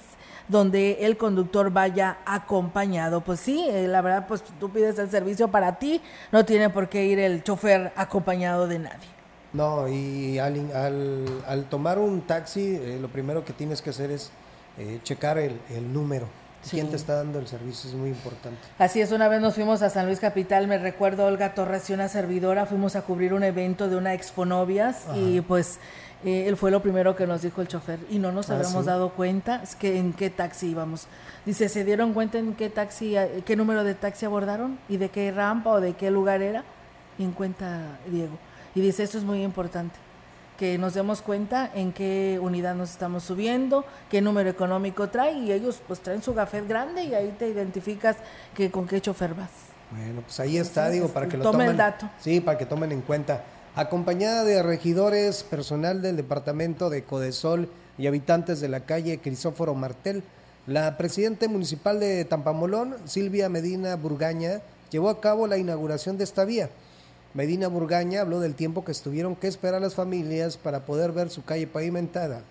donde el conductor vaya acompañado. Pues sí, eh, la verdad, pues tú pides el servicio para ti, no tiene por qué ir el chofer acompañado de nadie. No, y al, al, tomar un taxi, eh, lo primero que tienes que hacer es checar el, el número quién te está dando el servicio es muy importante. Así es, una vez nos fuimos a San Luis Capital, me recuerdo Olga Torres y una servidora, fuimos a cubrir un evento de una exponovias y pues eh, él fue lo primero que nos dijo el chofer y no nos ah, habíamos dado cuenta es que en qué taxi íbamos. Dice, ¿se dieron cuenta en qué taxi, eh, qué número de taxi abordaron y de qué rampa o de qué lugar era? Y en cuenta Diego. Y dice, esto es muy importante que nos demos cuenta en qué unidad nos estamos subiendo, qué número económico trae y ellos pues traen su gafet grande y ahí te identificas que con qué chofer vas. Bueno, pues ahí está, digo, para que lo tomen. el dato. Sí, para que tomen en cuenta. Acompañada de regidores, personal del departamento de Codesol y habitantes de la calle Crisóforo Martel, la presidenta municipal de Tampamolón, Silvia Medina Burgaña, llevó a cabo la inauguración de esta vía Medina Burgaña habló del tiempo que estuvieron que esperar las familias para poder ver su calle pavimentada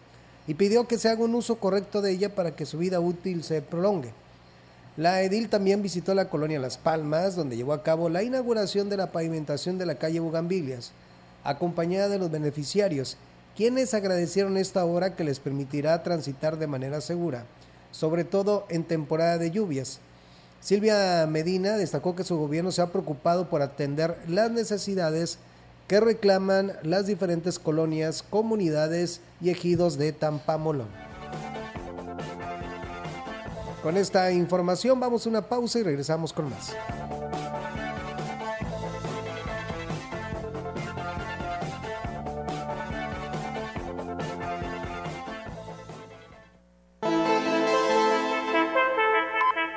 y pidió que se haga un uso correcto de ella para que su vida útil se prolongue. La edil también visitó la colonia Las Palmas, donde llevó a cabo la inauguración de la pavimentación de la calle Bugambilias, acompañada de los beneficiarios, quienes agradecieron esta obra que les permitirá transitar de manera segura, sobre todo en temporada de lluvias. Silvia Medina destacó que su gobierno se ha preocupado por atender las necesidades que reclaman las diferentes colonias, comunidades y ejidos de Tampamolón. Con esta información vamos a una pausa y regresamos con más.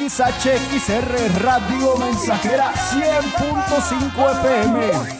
XHXR Radio Mensajera 100.5 FM.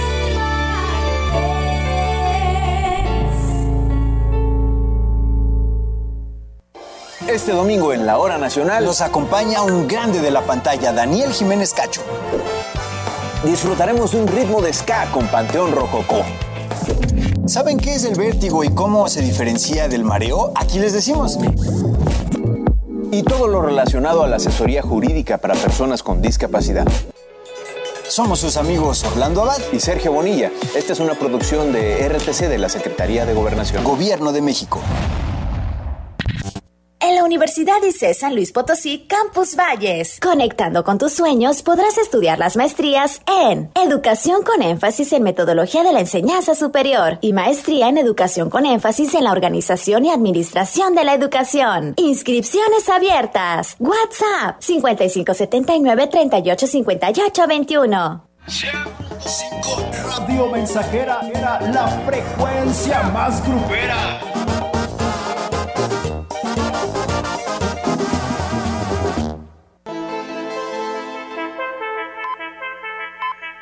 Este domingo en la Hora Nacional nos acompaña un grande de la pantalla, Daniel Jiménez Cacho. Disfrutaremos un ritmo de ska con Panteón Rococó. ¿Saben qué es el vértigo y cómo se diferencia del mareo? Aquí les decimos. Y todo lo relacionado a la asesoría jurídica para personas con discapacidad. Somos sus amigos Orlando Abad y Sergio Bonilla. Esta es una producción de RTC de la Secretaría de Gobernación. Gobierno de México. Universidad ICE San Luis Potosí, Campus Valles. Conectando con tus sueños, podrás estudiar las maestrías en Educación con énfasis en metodología de la enseñanza superior y maestría en Educación con énfasis en la organización y administración de la educación. Inscripciones abiertas. WhatsApp 5579 385821. 100.5 Radio Mensajera era la frecuencia más grupera.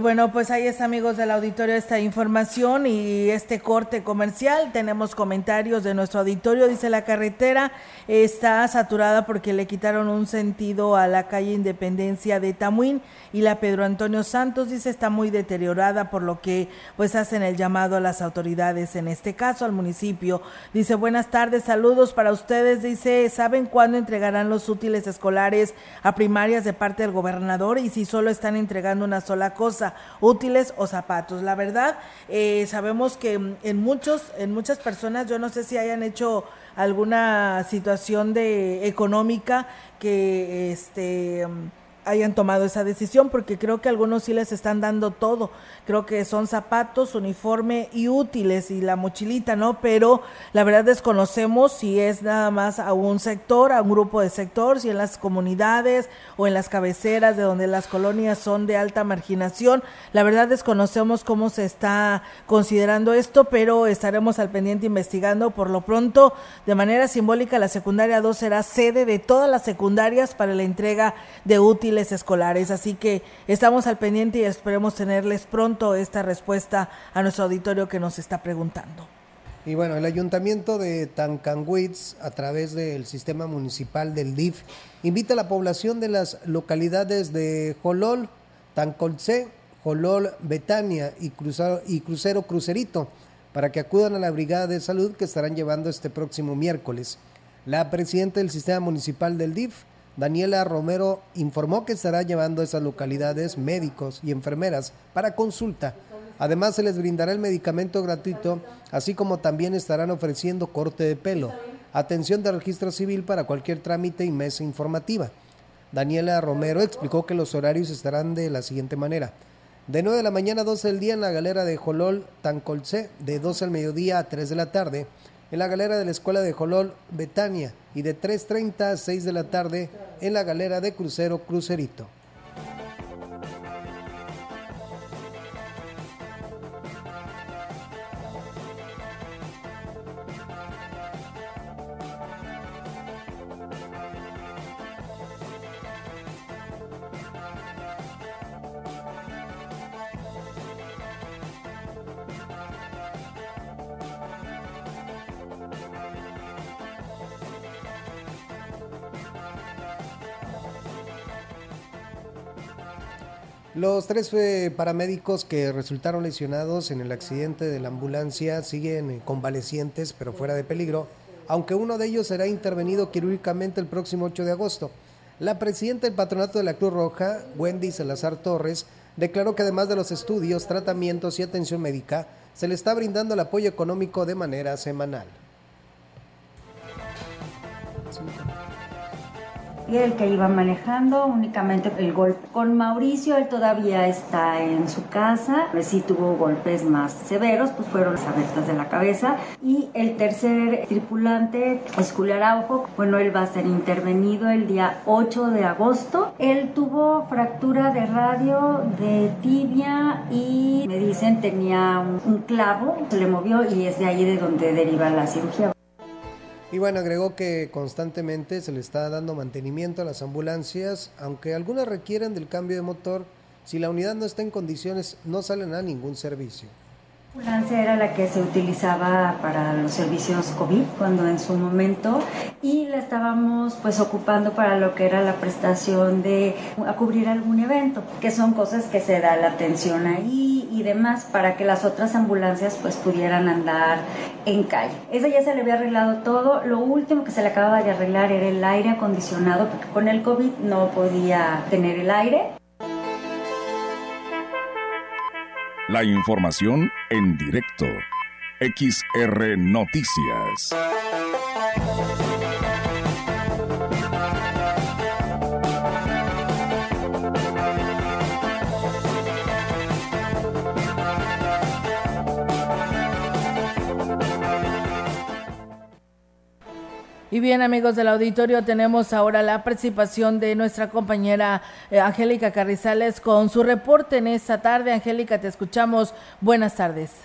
Bueno, pues ahí está, amigos del auditorio, esta información y este corte comercial. Tenemos comentarios de nuestro auditorio. Dice la carretera está saturada porque le quitaron un sentido a la calle Independencia de Tamuín y la Pedro Antonio Santos dice está muy deteriorada por lo que pues hacen el llamado a las autoridades, en este caso al municipio. Dice buenas tardes, saludos para ustedes. Dice, ¿saben cuándo entregarán los útiles escolares a primarias de parte del gobernador y si solo están entregando una sola cosa? Útiles o zapatos. La verdad, eh, sabemos que en muchos, en muchas personas, yo no sé si hayan hecho alguna situación de económica que este hayan tomado esa decisión porque creo que algunos sí les están dando todo. Creo que son zapatos, uniforme y útiles y la mochilita, ¿no? Pero la verdad desconocemos si es nada más a un sector, a un grupo de sector, si en las comunidades o en las cabeceras de donde las colonias son de alta marginación. La verdad desconocemos cómo se está considerando esto, pero estaremos al pendiente investigando. Por lo pronto, de manera simbólica, la secundaria 2 será sede de todas las secundarias para la entrega de útiles escolares. Así que estamos al pendiente y esperemos tenerles pronto esta respuesta a nuestro auditorio que nos está preguntando. Y bueno, el ayuntamiento de Tancanwitz, a través del sistema municipal del DIF, invita a la población de las localidades de Jolol, Tancolce, Jolol, Betania y, Cruzaro, y Crucero Crucerito para que acudan a la Brigada de Salud que estarán llevando este próximo miércoles. La presidenta del sistema municipal del DIF, Daniela Romero informó que estará llevando a esas localidades médicos y enfermeras para consulta. Además, se les brindará el medicamento gratuito, así como también estarán ofreciendo corte de pelo, atención de registro civil para cualquier trámite y mesa informativa. Daniela Romero explicó que los horarios estarán de la siguiente manera. De 9 de la mañana a 12 del día en la galera de Jolol, Tancolce, de 12 al mediodía a 3 de la tarde en la galera de la Escuela de Jolol, Betania, y de 3.30 a 6 de la tarde en la galera de Crucero Crucerito. Los tres eh, paramédicos que resultaron lesionados en el accidente de la ambulancia siguen eh, convalecientes pero fuera de peligro, aunque uno de ellos será intervenido quirúrgicamente el próximo 8 de agosto. La presidenta del patronato de la Cruz Roja, Wendy Salazar Torres, declaró que además de los estudios, tratamientos y atención médica, se le está brindando el apoyo económico de manera semanal el que iba manejando, únicamente el golpe. Con Mauricio, él todavía está en su casa, sí tuvo golpes más severos, pues fueron las abiertas de la cabeza. Y el tercer tripulante es Julio Araujo, bueno, él va a ser intervenido el día 8 de agosto. Él tuvo fractura de radio, de tibia y me dicen tenía un, un clavo, se le movió y es de ahí de donde deriva la cirugía. Y bueno, agregó que constantemente se le está dando mantenimiento a las ambulancias, aunque algunas requieren del cambio de motor, si la unidad no está en condiciones no salen a ningún servicio. La ambulancia era la que se utilizaba para los servicios COVID cuando en su momento y la estábamos pues ocupando para lo que era la prestación de a cubrir algún evento, que son cosas que se da la atención ahí y demás para que las otras ambulancias pues pudieran andar en calle. Esa ya se le había arreglado todo, lo último que se le acababa de arreglar era el aire acondicionado porque con el COVID no podía tener el aire La información en directo. XR Noticias. Y bien, amigos del auditorio, tenemos ahora la participación de nuestra compañera eh, Angélica Carrizales con su reporte en esta tarde. Angélica, te escuchamos. Buenas tardes.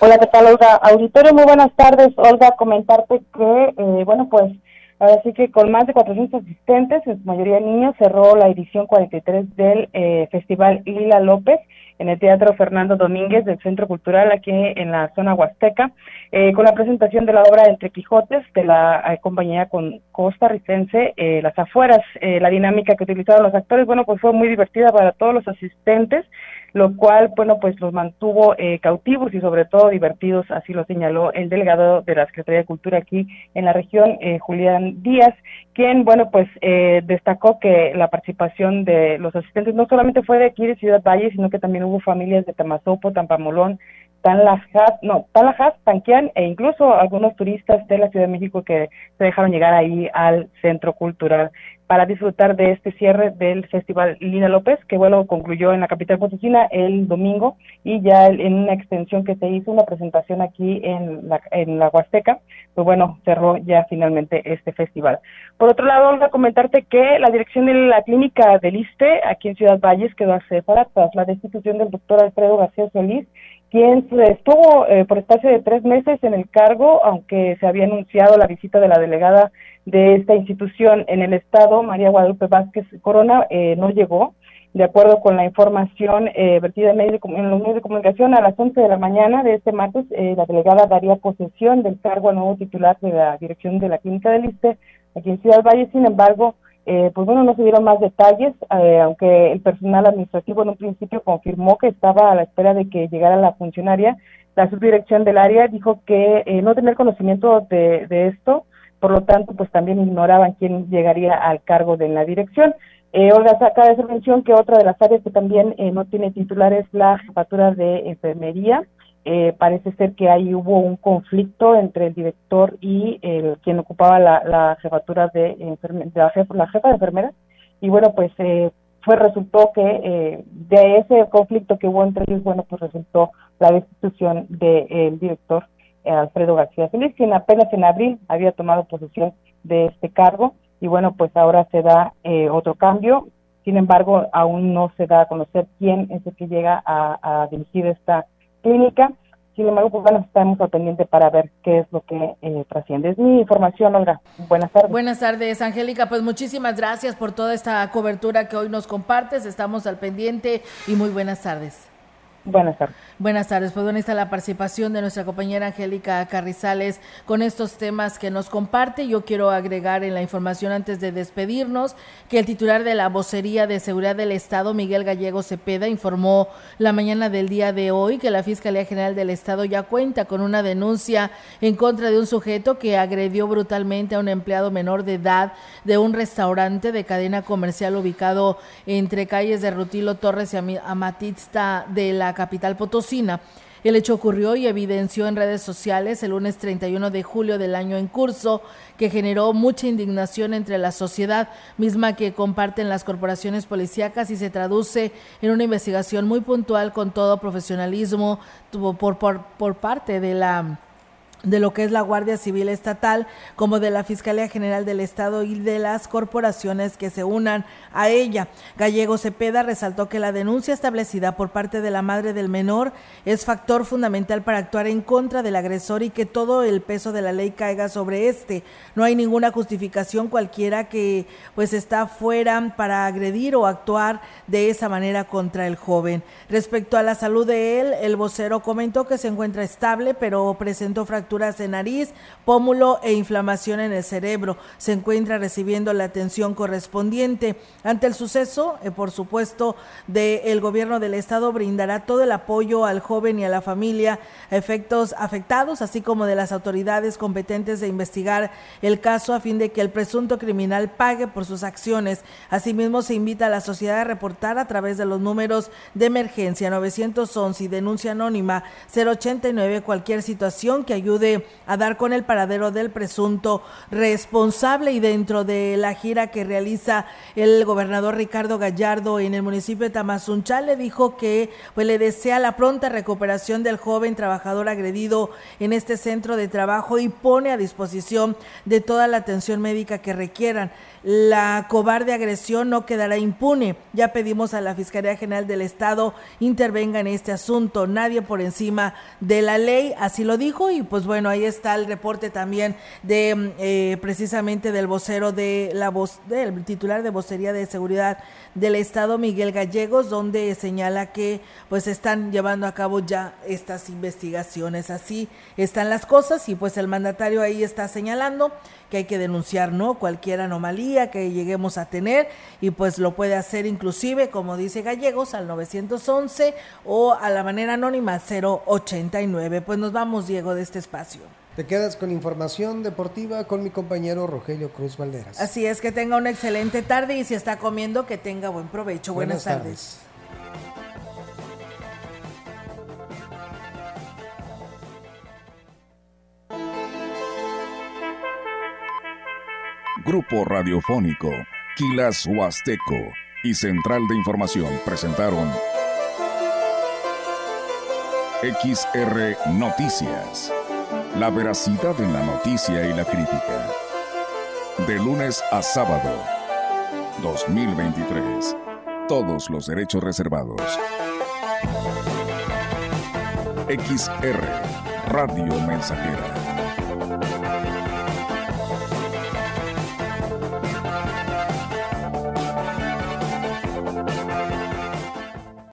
Hola, ¿qué tal, Olga? Auditorio, muy buenas tardes. Olga, comentarte que, eh, bueno, pues Así que con más de 400 asistentes, en su mayoría niños, cerró la edición 43 del eh, Festival Lila López en el Teatro Fernando Domínguez del Centro Cultural aquí en la zona huasteca, eh, con la presentación de la obra Entre Quijotes de la eh, compañía con costarricense Las Afueras. la dinámica que utilizaron los actores, bueno, pues fue muy divertida para todos los asistentes lo cual, bueno, pues los mantuvo eh, cautivos y sobre todo divertidos, así lo señaló el delegado de la Secretaría de Cultura aquí en la región, eh, Julián Díaz, quien, bueno, pues eh, destacó que la participación de los asistentes no solamente fue de aquí de Ciudad Valle, sino que también hubo familias de Tamazopo, Tampamolón, Tanlajas, no, Tanlajas, Tanquián e incluso algunos turistas de la Ciudad de México que se dejaron llegar ahí al Centro Cultural para disfrutar de este cierre del Festival Lina López, que bueno, concluyó en la capital potosina el domingo y ya en una extensión que se hizo, una presentación aquí en la, en la Huasteca, pues bueno, cerró ya finalmente este festival. Por otro lado, Olga, comentarte que la dirección de la clínica del ISTE aquí en Ciudad Valles quedó acéfala tras la destitución del doctor Alfredo García Solís, quien estuvo eh, por espacio de tres meses en el cargo, aunque se había anunciado la visita de la delegada de esta institución en el estado, María Guadalupe Vázquez Corona, eh, no llegó. De acuerdo con la información eh, vertida en, en, los medios de comunicación, a las 11 de la mañana de este martes, eh, la delegada daría posesión del cargo al nuevo titular de la dirección de la clínica del ISTE aquí en Ciudad Valle. Sin embargo, pues bueno, no se dieron más detalles, aunque el personal administrativo en un principio confirmó que estaba a la espera de que llegara la funcionaria. La subdirección del área dijo que no tener conocimiento de, de esto por lo tanto, pues también ignoraban quién llegaría al cargo de la dirección. Eh, Olga saca de mención que otra de las áreas que también eh, no tiene titular es la jefatura de enfermería. Eh, parece ser que ahí hubo un conflicto entre el director y el quien ocupaba la, jefatura de, la, jefa, la jefa de enfermeras. Y bueno, pues eh, fue resultó que eh, de ese conflicto que hubo entre ellos, bueno, pues resultó la destitución del director eh, Alfredo García Feliz, quien apenas en abril había tomado posesión de este cargo y bueno, pues ahora se da eh, otro cambio. Sin embargo, aún no se da a conocer quién es el que llega a, dirigir esta clínica. Sin embargo, pues bueno, estamos al pendiente para ver qué es lo que eh, trasciende. Es mi información, Olga. Buenas tardes. Buenas tardes, Angélica. Pues muchísimas gracias por toda esta cobertura que hoy nos compartes. Estamos al pendiente y muy buenas tardes. Buenas tardes. Buenas tardes. Pues bueno, está la participación de nuestra compañera Angélica Carrizales con estos temas que nos comparte. Yo quiero agregar en la información antes de despedirnos que el titular de la vocería de seguridad del Estado, Miguel Gallego Cepeda, informó la mañana del día de hoy que la Fiscalía General del Estado ya cuenta con una denuncia en contra de un sujeto que agredió brutalmente a un empleado menor de edad de un restaurante de cadena comercial ubicado entre calles de Rutilo Torres y Amatista de la capital potosina. El hecho ocurrió y evidenció en redes sociales el lunes 31 de julio del año en curso, que generó mucha indignación entre la sociedad, misma que comparten las corporaciones policíacas y se traduce en una investigación muy puntual con todo profesionalismo por, por, por parte de la de lo que es la Guardia Civil Estatal, como de la Fiscalía General del Estado y de las corporaciones que se unan a ella. Gallego Cepeda resaltó que la denuncia establecida por parte de la madre del menor es factor fundamental para actuar en contra del agresor y que todo el peso de la ley caiga sobre este. No hay ninguna justificación cualquiera que pues está fuera para agredir o actuar de esa manera contra el joven. Respecto a la salud de él, el vocero comentó que se encuentra estable, pero presentó fracturas fracturas de nariz, pómulo e inflamación en el cerebro. Se encuentra recibiendo la atención correspondiente. Ante el suceso, eh, por supuesto, del gobierno del estado brindará todo el apoyo al joven y a la familia, efectos afectados, así como de las autoridades competentes de investigar el caso a fin de que el presunto criminal pague por sus acciones. Asimismo, se invita a la sociedad a reportar a través de los números de emergencia 911 y denuncia anónima 089 cualquier situación que ayude a dar con el paradero del presunto responsable y dentro de la gira que realiza el gobernador Ricardo Gallardo en el municipio de Tamazunchal le dijo que pues le desea la pronta recuperación del joven trabajador agredido en este centro de trabajo y pone a disposición de toda la atención médica que requieran. La cobarde agresión no quedará impune. Ya pedimos a la Fiscalía General del Estado intervenga en este asunto. Nadie por encima de la ley, así lo dijo. Y pues bueno, ahí está el reporte también de eh, precisamente del vocero de la voz, del titular de vocería de seguridad del Estado, Miguel Gallegos, donde señala que pues están llevando a cabo ya estas investigaciones. Así están las cosas y pues el mandatario ahí está señalando que hay que denunciar, ¿no? Cualquier anomalía que lleguemos a tener y pues lo puede hacer inclusive, como dice Gallegos, al 911 o a la manera anónima 089. Pues nos vamos, Diego, de este espacio. Te quedas con información deportiva con mi compañero Rogelio Cruz Valderas. Así es, que tenga una excelente tarde y si está comiendo, que tenga buen provecho. Buenas, tardes. Grupo Radiofónico, Quilas Huasteco y Central de Información presentaron XR Noticias. La veracidad en la noticia y la crítica. De lunes a sábado. 2023. Todos los derechos reservados. XR Radio Mensajera